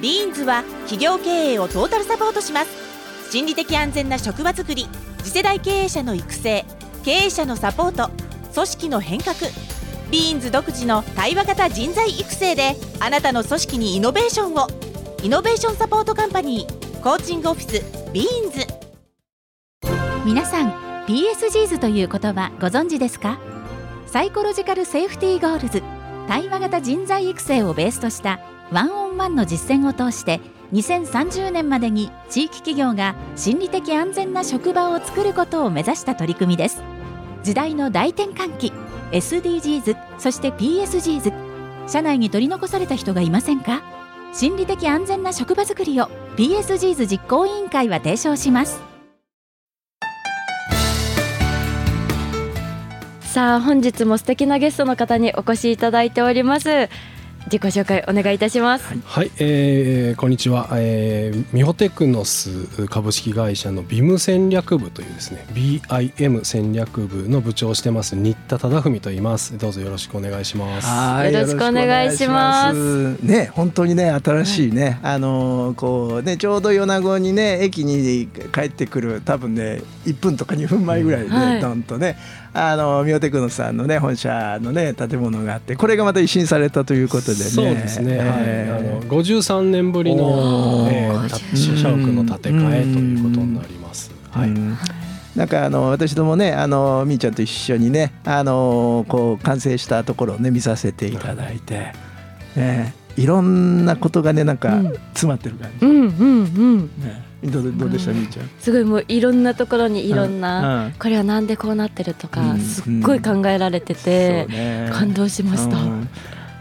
ビーンズは企業経営をトータルサポートします。心理的安全な職場づくり次世代経営者の育成経営者のサポート組織の変革。ビーンズ独自の対話型人材育成であなたの組織にイノベーションを。 Innovation Support Company Coaching Office BEANS。皆さん PSGs という言葉ご存知ですか？ Psychological Safety Goals対話型人材育成をベースとしたワンオンワンの実践を通して2030年までに地域企業が心理的安全な職場を作ることを目指した取り組みです。時代の大転換期 SDGs そして PSGs 社内に取り残された人がいませんか？心理的安全な職場づくりを PSGs 実行委員会は提唱します。さあ本日も素敵なゲストの方にお越しいただいております。自己紹介お願いいたします。はい、えー、こんにちは、えー、ミホテクノス株式会社のビム戦略部というですね BIM 戦略部の部長をしてます新田忠文と言います。どうぞよろしくお願いします。よろしくお願いします。ね本当にね新しいね、はい、あのこうねちょうど米子にね駅に帰ってくる多分ね1分とか2分前ぐらいで、ね、はい、ドンとねあのミオテクノさんのね本社のね建物があってこれがまた一新されたということでね。そうですね、えー、はい、あの53年ぶりの、えー、社屋の建て替えということになります。はい、なんかあの私どもねあのみーちゃんと一緒にねあのこう完成したところをね見させていただいて、ね、いろんなことがねなんか詰まってる感じ。うんうんうん。ね。どうどうでした、みーちゃん？すごいもういろんなところにいろんな、これはなんでこうなってるとか、すっごい考えられてて、感動しました。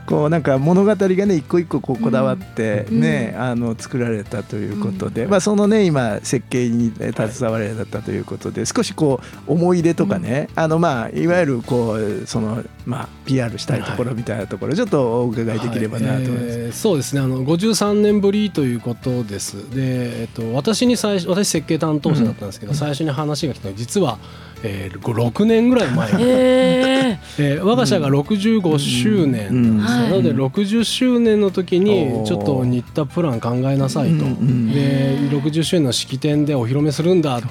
こうなんか物語がね一個一個こうこだわってね、あの作られたということで、まあそのね今設計に携われたということで少しこう思い入れとかね、あのまあいわゆるこうそのまあ PR したいところみたいなところちょっとお伺いできればなと思います。えそうですね。あの53年ぶりということです。でえっと私に最初私設計担当者だったんですけど、最初に話が来たのは実はえー、6年ぐらい前に、えー、我が社が65周年ですよ、なので60周年の時にちょっと新田プラン考えなさいと、で60周年の式典でお披露目するんだっ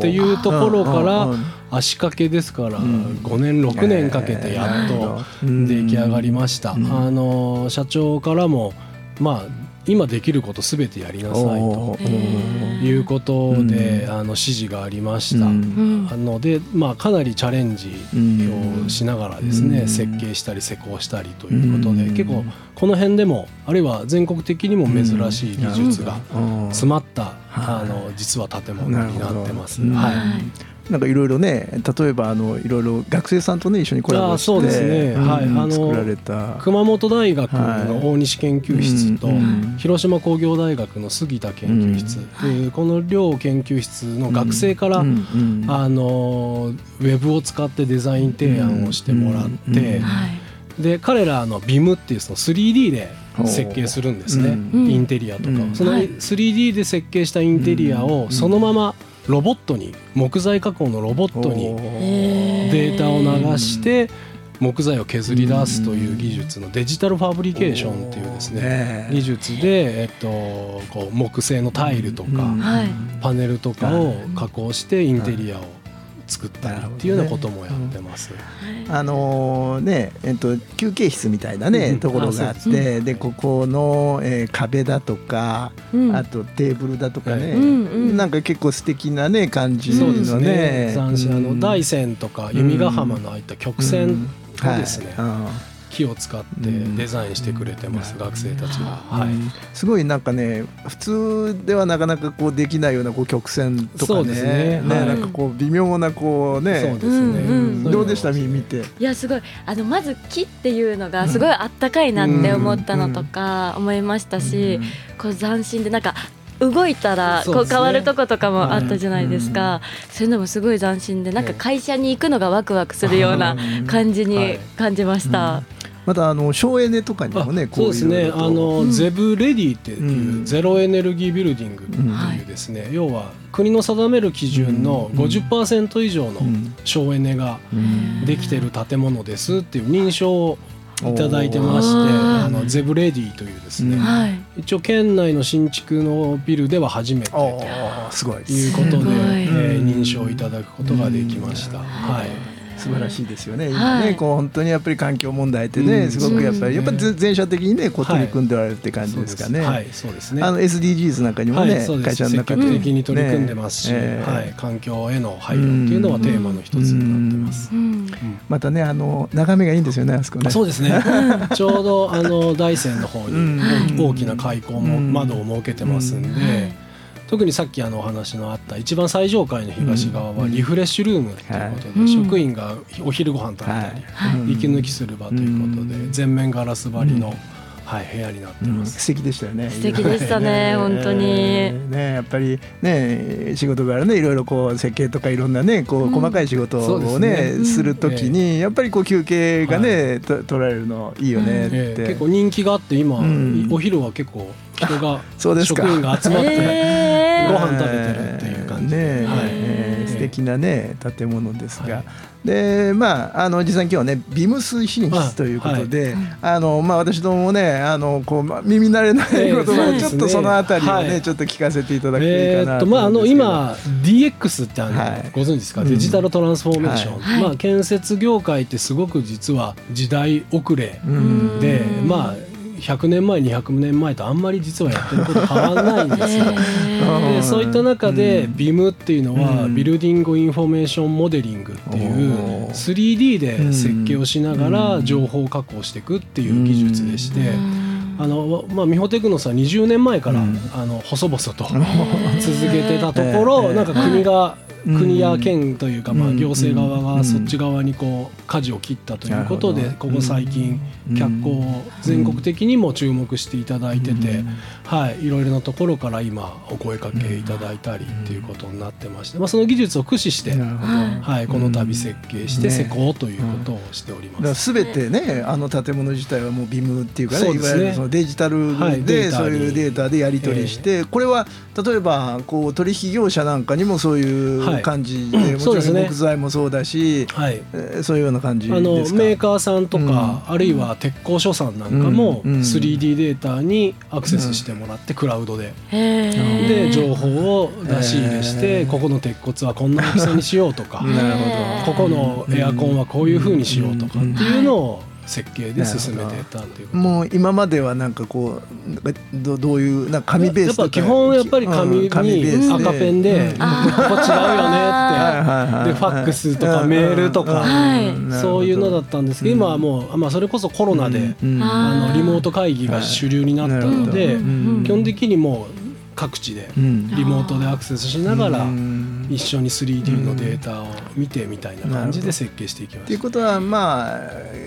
ていうところから足掛けですから5年6年かけてやっと出来上がりました。あの社長からもまあ今できることすべてやりなさいということで、あの指示がありました、ので、まあ、かなりチャレンジをしながらですね、設計したり施工したりということで、結構この辺でもあるいは全国的にも珍しい技術が詰まった、あの実は建物になってます。はいなんかいろいろね例えばあのいろいろ学生さんとね一緒にコラボしてそうですね、はい、あの作られた。熊本大学の大西研究室と、広島工業大学の杉田研究室、うん、この両研究室の学生から、あのウェブを使ってデザイン提案をしてもらって、で彼らの BIM っていうその 3D で設計するんですね、インテリアとか、その 3D で設計したインテリアをそのまま、ロボットに木材加工のロボットにデータを流して木材を削り出すという技術のデジタルファブリケーションっていうですね技術で、えっと、こう木製のタイルとかパネルとかを加工してインテリアを作ったりっていうようなこともやってます。あのねえっと休憩室みたいなね、ところがあって、でここの、えー、壁だとか、あとテーブルだとかね、なんか結構素敵なね感じのね。斬新あの大山とか弓ヶ浜のああいった曲線をですね。木を使ってデザインしてくれてます、うん、学生たちが、はい、すごいなんかね普通ではなかなかこうできないようなこう曲線とかね。ね、ね、はい、なんかこう微妙なこうねそうですね、うん、どうでした？見て。いやすごい。あのまず木っていうのがすごいあったかいなって思ったのとか思いましたし、こう斬新でなんか動いたらこう変わるとことかもあったじゃないですか。そういうのもすごい斬新でなんか会社に行くのがワクワクするような感じに感じました。またあの省エネとかにもねそうですね。あの、うん、ゼブレディっていう、ゼロエネルギービルディングっていうですね、うん、要は国の定める基準の50%以上の省エネができてる建物ですっていう認証をいただいてましてあのゼブレディというですね、はい、一応県内の新築のビルでは初めてといいうことで、えー、認証いただくことができました。はい素晴らしいですよね、今ねこう本当にやっぱり環境問題ってね、すごくやっぱりやっぱ全社的にねこう取り組んでおられるって感じですかね。はい、そうですね。あの SDGs なんかにもね、会社の中で。積極的に取り組んでますし、はい、環境への配慮っていうのはテーマの一つになってます。またねあの眺めがいいんですよねあそこね。そうですね。ちょうどあの大山の方に大きな開口も窓を設けてますんで。特にさっきあのお話のあった一番最上階の東側はリフレッシュルームということで、職員がお昼ご飯食べたり、息抜きする場ということで、全面ガラス張りの、はい、部屋になってます、素敵でしたよね。素敵でしたね本当に。ねやっぱりね仕事柄ねいろいろこう設計とかいろんなねこう細かい仕事をね,、するときにやっぱりこう休憩がね、と取られるのいいよねって、結構人気があって今、お昼は結構人が職員が集まって、ご飯食べてるっていう感じで、ねはい。えー、素敵なね建物ですが。はい。でまあ、あの実際に今日はねビムス品質ということで、はい、あのまあ、私どももねあのこう、まあ、耳慣れないことが、ちょっとそのあたりをね、はい、ちょっと聞かせていただきたいかなとまあ、あの今 DX ってあの、はい、ご存知ですか、デジタルトランスフォーメーション、まあ、建設業界ってすごく実は時代遅れで、まあ100年前200年前とあんまり実はやってること変わらないんですよ。でそういった中で BIM っていうのは、 Building Information Modeling っていう 3D で設計をしながら情報を確保していくっていう技術でして。あのまあ、美保テクノスは20年前から、あの細々と 続けてたところ、なんか国が国や県というか、まあ、行政側がそっち側にこう舵を切ったということでここ最近脚光を全国的にも注目していただいてて、はい、いろいろなところから今お声かけいただいたりっていうことになってまして、まあ、その技術を駆使して、はい、この度設計して施工ということをしております。すべてねあの建物自体はもうビムっていうかねいわゆるそのデジタルでそういうデータでやり取りして、これは例えばこう取引業者なんかにもそういう感じで、はい、もちろん木材もそうだし、はい、そういうような感じあのメーカーさんとか、うん、あるいは鉄工所さんなんかも 3D データにアクセスしてもらってクラウドで、で情報を出し入れしてここの鉄骨はこんな大きさにしようとか ここのエアコンはこういうふうにしようとかっていうのを設計で進めてたっていうもう今まではなんかこうどどういうなんか紙ベースやっぱ基本やっぱり紙に赤ペンで、ここ違うよねって。でファックスとかメールとか、そういうのだったんです。けど、今はもう、まあ、それこそコロナで、あのリモート会議が主流になったので、基本的にもう各地でリモートでアクセスしながら一緒に 3D のデータを見てみたいな感じで設計していきます。ということはまあ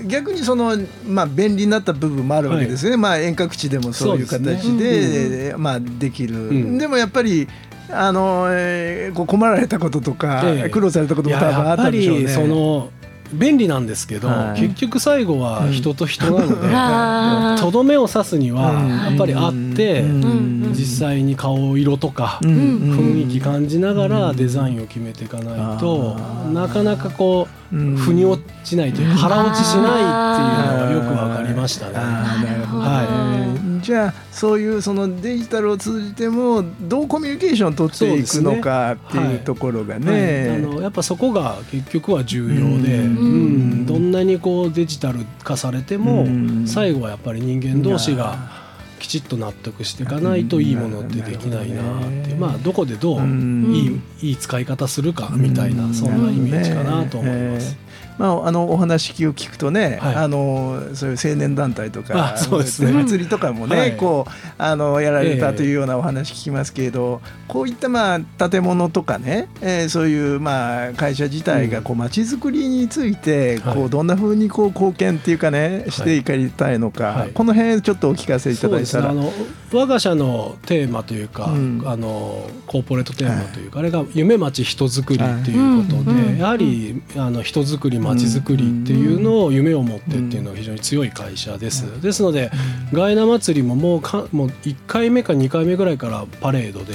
逆にそのまあ便利になった部分もあるわけですね、はい、まあ遠隔地でもそういう形で、ね、まあできる、うん、でもやっぱりあの、えー、こう困られたこととか、え苦労されたことも多分あったでしょうね。その便利なんですけど、はい、結局最後は人と人なのでとど、めを刺すにはやっぱりあって、実際に顔色とか雰囲気感じながらデザインを決めていかないと、なかなかこう。腑に落ちないというか腹落ちしないっていうのはよくわかりましたね。はい、じゃあそういうそのデジタルを通じてもどうコミュニケーションを取っていくのかっていうところがね。ねはい、あのやっぱそこが結局は重要で、うん、どんなにこうデジタル化されても最後はやっぱり人間同士が。きちっと納得していかないといいものってできないなって。まあどこでどういいいい使い方するかみたいなそんなイメージかなと思います。まあ、あのお話を聞くとね、はい、あのそういう青年団体とかそうです、ね、祭りとかもね、はい、こうあのやられたというようなお話聞きますけれど、えー、こういったまあ建物とかね、えー、そういうまあ会社自体がこう街づくりについてこうどんなふうにこう貢献っていうかねしていかりたいのか、はい、この辺ちょっとお聞かせいただいたら、あの我が社のテーマというか、うん。あのコーポレートテーマというか、あれが夢町人づくりっていうことで、はいやはりあの人づくり町づくりっていうのを夢を持ってっていうのは非常に強い会社です。ですので、ガイナ祭りももうかもう1回目か2回目ぐらいからパレードで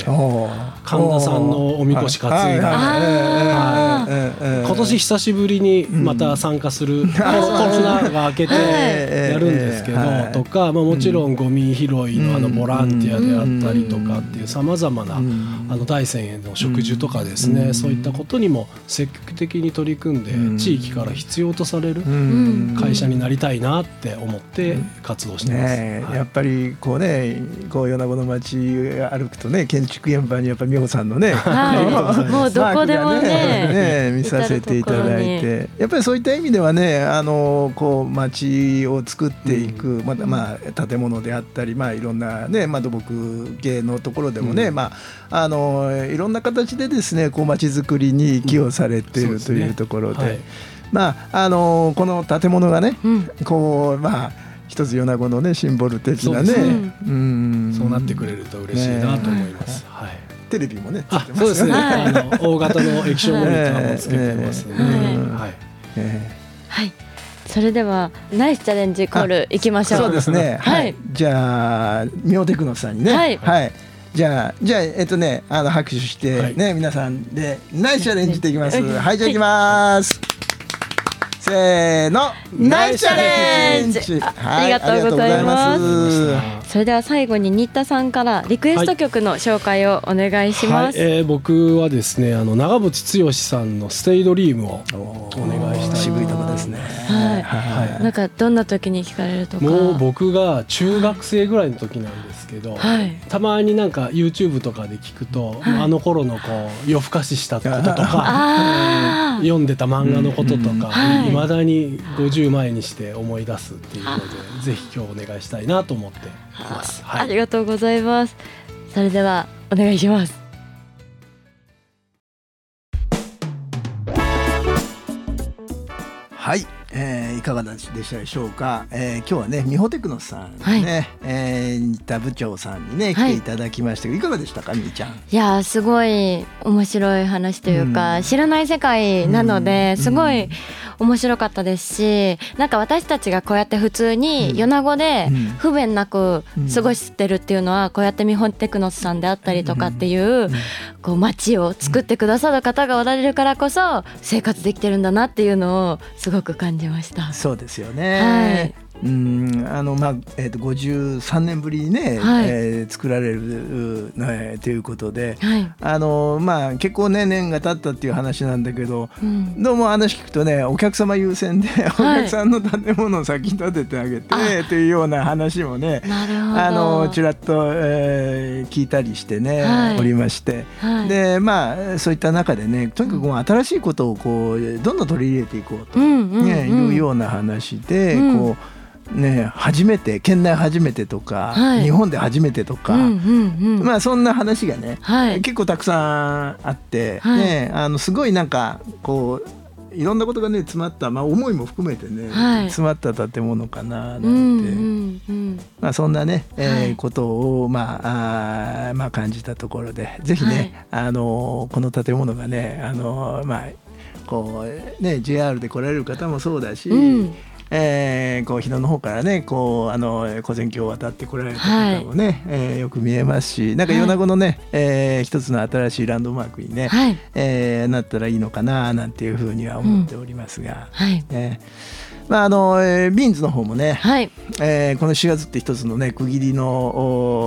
神田さんのおみこし担いで。今年久しぶりにまた参加する、コロコロナが明けてはい。やるんですけど、はい。とか、まあ、もちろんゴミ拾いのあのうんボランティアであったりとかっていうさまざまな、うん。あの大山への植樹とかですね、うん。そういったことにも積極的に取り組んで、うん。地域から必要とされるうん。会社になりたいなって思って活動してます。ねえはい。やっぱりこうねこう米子の街歩くとね建築現場にやっぱ美穂さんのね、はい。もうどこでもねね見させていただいてやっぱりそういった意味ではねあのこう街を作っていく、またまあ建物であったりまあいろんなねまあ土木系のところでもね、うん。まああのいろんな形でですねこう街づくりに寄与されているというところで、はいまああのこの建物がねうん。こうまあ一つ米子のねシンボル的なね。ね。うん。そうなってくれると嬉しいなと思います。はい。テレビもねついあてますよそうですね、はいあの 大型の液晶モニターもつけてますね、はい。えはい。それではナイスチャレンジコールいきましょう。そうですね。ははい。いじゃあミオテクノさんにね。はい。じゃあじゃあえっとねあの拍手してはい。ね皆さんでナイスチャレンジっていきます。はい。はいじゃあいきますせーの。ナイスチャレンジ。あはいありがとうございます。それでは最後に新田さんからリクエスト曲の紹介をお願いします、はい。えー僕はですねあの長渕剛さんの「ステイドリームをおお願いしたいとこですね。はい。はい。なんかどんな時に聞かれるとか？もう僕が中学生ぐらいの時なんですけど、はい。たまになんか YouTube とかで聞くと、はい。あの頃のこう夜更かししたこととか読んでた漫画のこととかはい。いま、未だに50前にして思い出すっていうのでぜひ今日お願いしたいなと思っています。ありがとうございます。それではお願いしますはい、いかがでしたでしょうか、えー今日はね美穂テクノさんね、はい。えー新田部長さんにね来はい。ていただきましたけど、い、かがでしたかみーちゃん。いやーすごい面白い話というか、うん。知らない世界なのでうん。すごい面白かったですしなんか私たちがこうやって普通に米子でうん。不便なく過ごしてるっていうのはこうやって日本テクノスさんであったりとかっていうこう街を作ってくださる方がおられるからこそ生活できてるんだなっていうのをすごく感じました。そうですよね。はいうんあのまあえー、と53年ぶりにね、はい。えー作られる、ね、ということではい、あの、まあ、結構ね年が経ったっていう話なんだけどうん、どうも話聞くとねお客様優先で、お客さんの建物を先に建ててあげてあというような話もね。あのちらっと、えー聞いたりしてね、はい。おりまして。はい、でまあそういった中でねとにかく新しいことをこうどんどん取り入れていこうと、ねいうような話で、うん。こうね初めて県内初めてとか、はい。日本で初めてとか、うんうんうん、まあそんな話がね、はい、結構たくさんあって、はい。ねあのすごいなんかこういろんなことがね詰まった、まあ、思いも含めてね、はい。詰まった建物かななんて、うんうんうん、まあ、そんなね、えーはい。ことを、まああーまあ、感じたところでぜひね、あのこの建物がね、あのまあこうね、JR で来られる方もそうだし、うんえーこう日野の方からねこうあの小仙峡を渡って来られた方もね、えーよく見えますしなんかはい米子のね、えー一つの新しいランドマークにね、はい。えーなったらいいのかななんていうふうには思っておりますが、はい。ね。まああのえービーンズの方もね、はい。えーこの4月って一つのね区切りの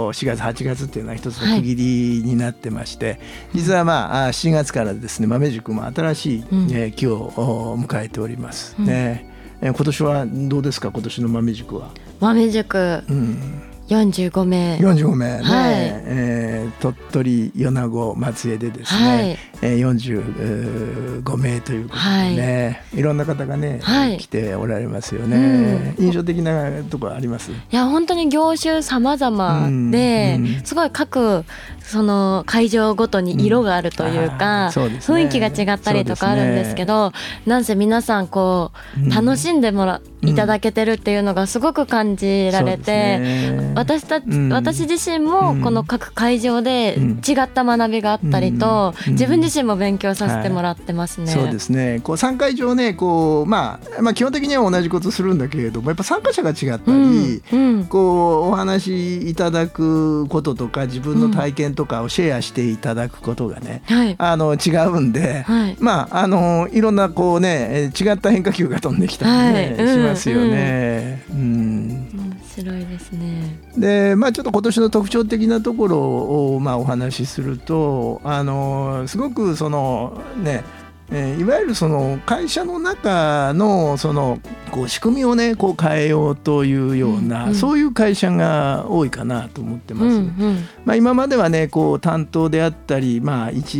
お4月8月っていうのは一つの区切りになってまして、実はまああ7月からですね豆塾も新しい、うん。えー期をお迎えております、うん。ねえー今年はどうですか？今年の豆塾は、豆塾。うん、45名。45名ね、はい。えー鳥取米子松江でですね、はい。えー、45名ということでね、はい、いろんな方がね、はい、来ておられますよね、うん、印象的なところあります？いや本当に業種様々で、うん、すごい各その会場ごとに色があるというか、うん。うね、雰囲気が違ったりとかあるんですけど、ね、なんせ皆さんこう楽しんでもら、いただけてるっていうのがすごく感じられて、ね、私たち、私自身もこの各会場で違った学びがあったりと、自分自身も勉強させてもらってますね。はい、そうですね。こう参会場ねこう、まあ、まあ基本的には同じことするんだけれどもやっぱ参加者が違ったり、こうお話いただくこととか自分の体験とかをシェアしていただくことがね、はい、あの違うんで、はい、まああのいろんなこうね違った変化球が飛んできたりね、はい、しますよね。うん、うん面白いですね。でまあちょっと今年の特徴的なところをまあお話しするとあのすごくそのねえー、いわゆるその会社の中のそのこう仕組みをねこう変えようというような、うんうん、そういう会社が多いかなと思ってます。うんうん、まあ、今まではねこう担当であったり、まあ、一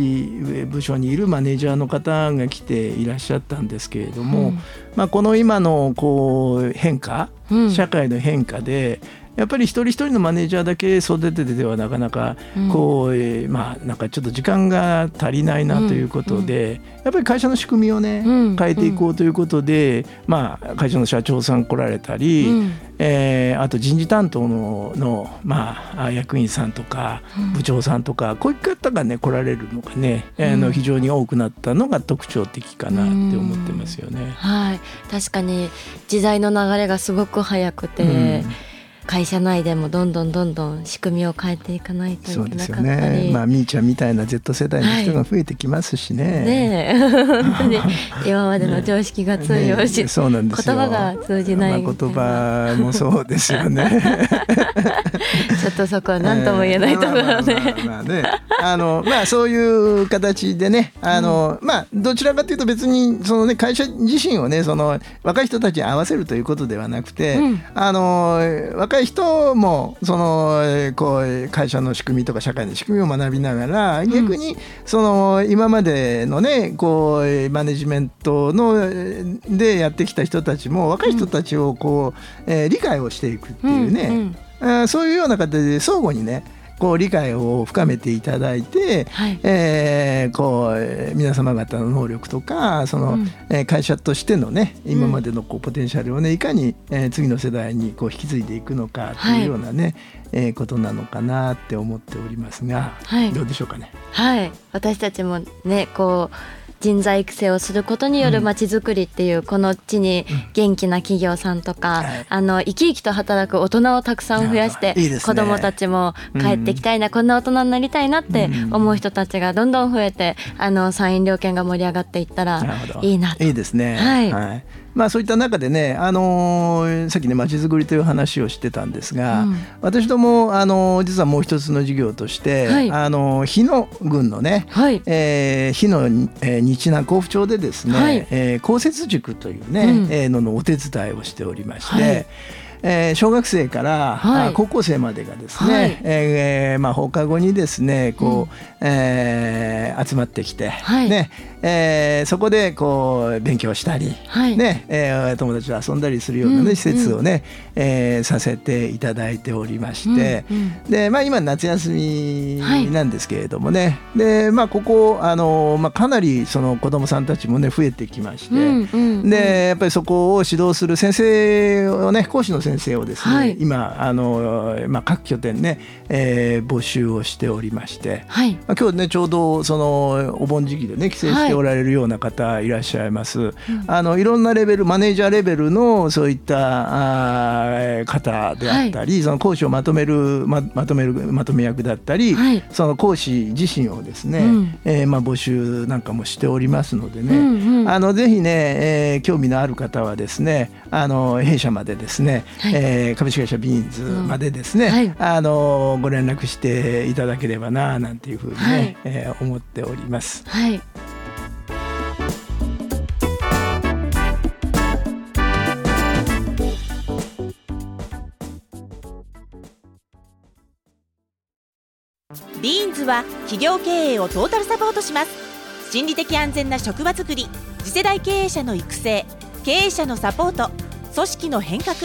部署にいるマネージャーの方が来ていらっしゃったんですけれども、うん、まあ、この今のこう変化、社会の変化でやっぱり一人一人のマネージャーだけ育ててではなかなかこう、うん、まあなんかちょっと時間が足りないなということで、やっぱり会社の仕組みをね、変えていこうということで、まあ会社の社長さん来られたり、うん、えー、あと人事担当のの、まあ、役員さんとか部長さんとか、こういう方がね来られるのがね、うん、あの非常に多くなったのが特徴的かなって思ってますよね。はい。確かに時代の流れがすごく早くて、会社内でもどんどんどんどん仕組みを変えていかないといけなかったり。ね。まあみーちゃんみたいな Z 世代の人が増えてきますしね、はい、ね本当に。今までの常識が通用し、ね、そうなんです言葉が通じないまあ、言葉もそうですよね。ちょっとそこは何とも言えないところで、まあね。あのまあそういう形でねあの、うん、まあどちらかというと別にそのね会社自身をねその若い人たちに合わせるということではなくて、うん、あの若若い人もそのこう会社の仕組みとか社会の仕組みを学びながら逆にその今までのねこうマネジメントのでやってきた人たちも若い人たちをこう、え理解をしていくっていうね、そういうような形で相互にねこう理解を深めていただいて、はい、えー、こう皆様方の能力とかその、うん、え会社としてのね今までのこうポテンシャルをねいかに、えー、次の世代にこう引き継いでいくのかというようなね、はい、えー、ことなのかなって思っておりますが、はい、どうでしょうかね。はい。私たちもねこう人材育成をすることによるまちづくりっていう、この地に元気な企業さんとか、あの生き生きと働く大人をたくさん増やして、子どもたちも帰ってきたいな、こんな大人になりたいなって思う人たちがどんどん増えてあの参院両県が盛り上がっていったらいいなと。いいですね。はい、はいまあ、そういった中でね、あのー、さっきねまちづくりという話をしてたんですが、うん、私ども、あのー、実はもう一つの事業として、はい、あのー、日野郡のね、はい、えー、日野、えー、日南甲府町でですね、はい、えー、公設塾というね、うん、えー、ののお手伝いをしておりまして。はいえー、小学生から、はい、高校生までがですね、はい、えー、まあ、放課後にですねこう、うん、えー、集まってきて、はい、ねえー、そこでこう勉強したり、はい、ねえー、友達と遊んだりするようなね、うん、施設をね、うん、えー、させていただいておりまして、うんうん、でまあ、今夏休みなんですけれどもね、でまあ、ここあの、まあ、かなりその子どもさんたちもね増えてきまして、でやっぱりそこを指導する先生をね講師の先生をですね、はい、今あの、まあ、各拠点ね、えー、募集をしておりまして、はい、まあ、今日ねちょうどそのお盆時期でね帰省しておられるような方いらっしゃいます、はい、あのいろんなレベルマネージャーレベルのそういったあ方であったり、はい、その講師をまとめるままとめるまとめ役だったり、はい、その講師自身をですね、うん、えー、まあ、募集なんかもしておりますのでね、うんうん、あのぜひね、えー、興味のある方はですねあの弊社までですね、はい、えー、株式会社ビーンズまでですね、うんはい、あのご連絡していただければななんていうふうにね、はい、えー、思っております。はい。ビーンズは企業経営をトータルサポートします。心理的安全な職場づくり次世代経営者の育成経営者のサポート組織の変革。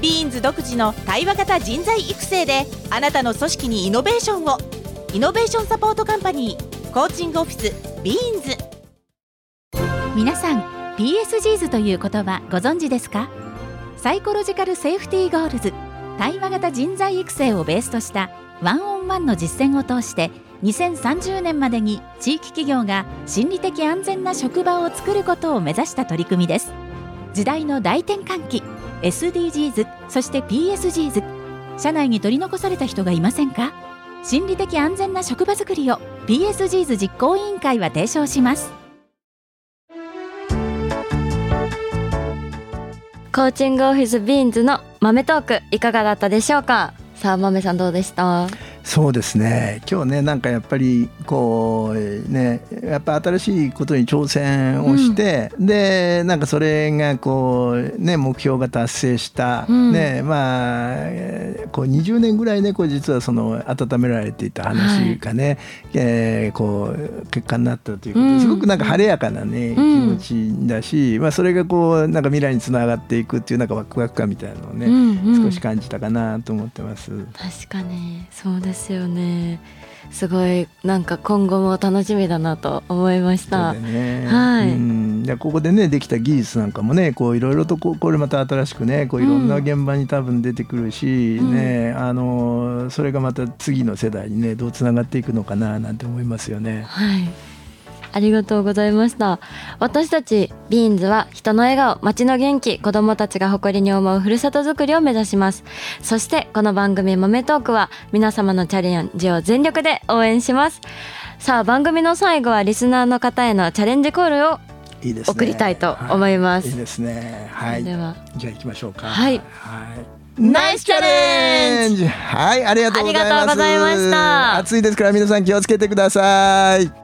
ビーンズ独自の対話型人材育成であなたの組織にイノベーションを。 Innovation Support Company Coaching Office BEANS。皆さん PSGs という言葉ご存知ですか？ Psychological Safety Goals 対話型人材育成をベースとした one-on-one の実践を通して2030年までに地域企業が心理的安全な職場を作ることを目指した取り組みです。時代の大転換期 SDGs そして PSGs 社内に取り残された人がいませんか？心理的安全な職場づくりを PSGs 実行委員会は提唱します。コーチングオフィスビーンズの豆トークいかがだったでしょうか？さあ豆さんどうでした？そうですね。今日ねなんかやっぱりこうねやっぱ新しいことに挑戦をして、うん、でなんかそれがこうね目標が達成した、うん、ねまあこう20年ぐらいねこう実はその温められていた話がね、はい、えー、こう結果になったということで、すごくなんか晴れやかなね、気持ちだし、まあそれがこうなんか未来につながっていくっていうなんかワクワク感みたいなのをね、うんうん、少し感じたかなと思ってます。確かに。そうですよね。すごいなんか今後も楽しみだなと思いました。ね、はい。うんここでねできた技術なんかもねこういろいろとここれまた新しくねこういろんな現場に多分出てくるし、うん、ねあのそれがまた次の世代にねどうつながっていくのかななんて思いますよね。はい。ありがとうございました私たちビーンズは人の笑顔街の元気子どもたちが誇りに思うふるさとづくりを目指しますそしてこの番組豆トークは皆様のチャレンジを全力で応援しますさあ番組の最後はリスナーの方へのチャレンジコールを送りたいと思います。いいですね。はい。ではじゃあ行きましょうか。はい。はい。ナイスチャレンジ。はい、ありがとうございます。ありがとうございました。暑いですから皆さん気をつけてください。